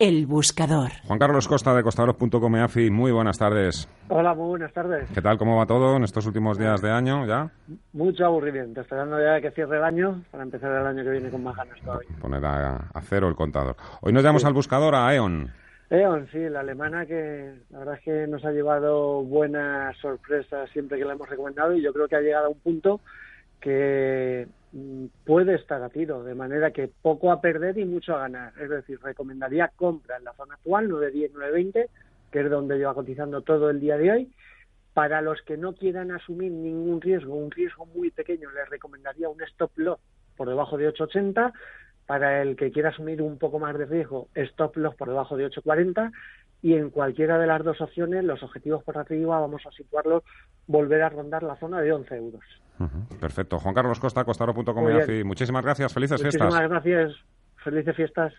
El buscador. Juan Carlos Costa de costadoros.com AFI, muy buenas tardes. Hola, muy buenas tardes. ¿Qué tal? ¿Cómo va todo en estos últimos días de año ya? Mucho aburrimiento, esperando ya que cierre el año para empezar el año que viene con más ganas todavía. Poner a, a cero el contador. Hoy nos llamamos al buscador a E.ON. E.ON, sí, la alemana que la verdad es que nos ha llevado buenas sorpresas siempre que la hemos recomendado y yo creo que ha llegado a un punto que mm, puede estar a tiro, de manera que poco a perder y mucho a ganar. Es decir, recomendaría compra en la zona actual, 9.10, 9.20, que es donde lleva cotizando todo el día de hoy. Para los que no quieran asumir ningún riesgo, un riesgo muy pequeño, les recomendaría un stop loss por debajo de 8.80 para el que quiera asumir un poco más de riesgo, stop loss por debajo de 8.40 y en cualquiera de las dos opciones los objetivos por arriba vamos a situarlos, volver a rondar la zona de 11 euros. Uh -huh. Perfecto. Juan Carlos Costa, costaro.com. Muchísimas gracias. Felices Muchísimas fiestas. gracias. Felices fiestas.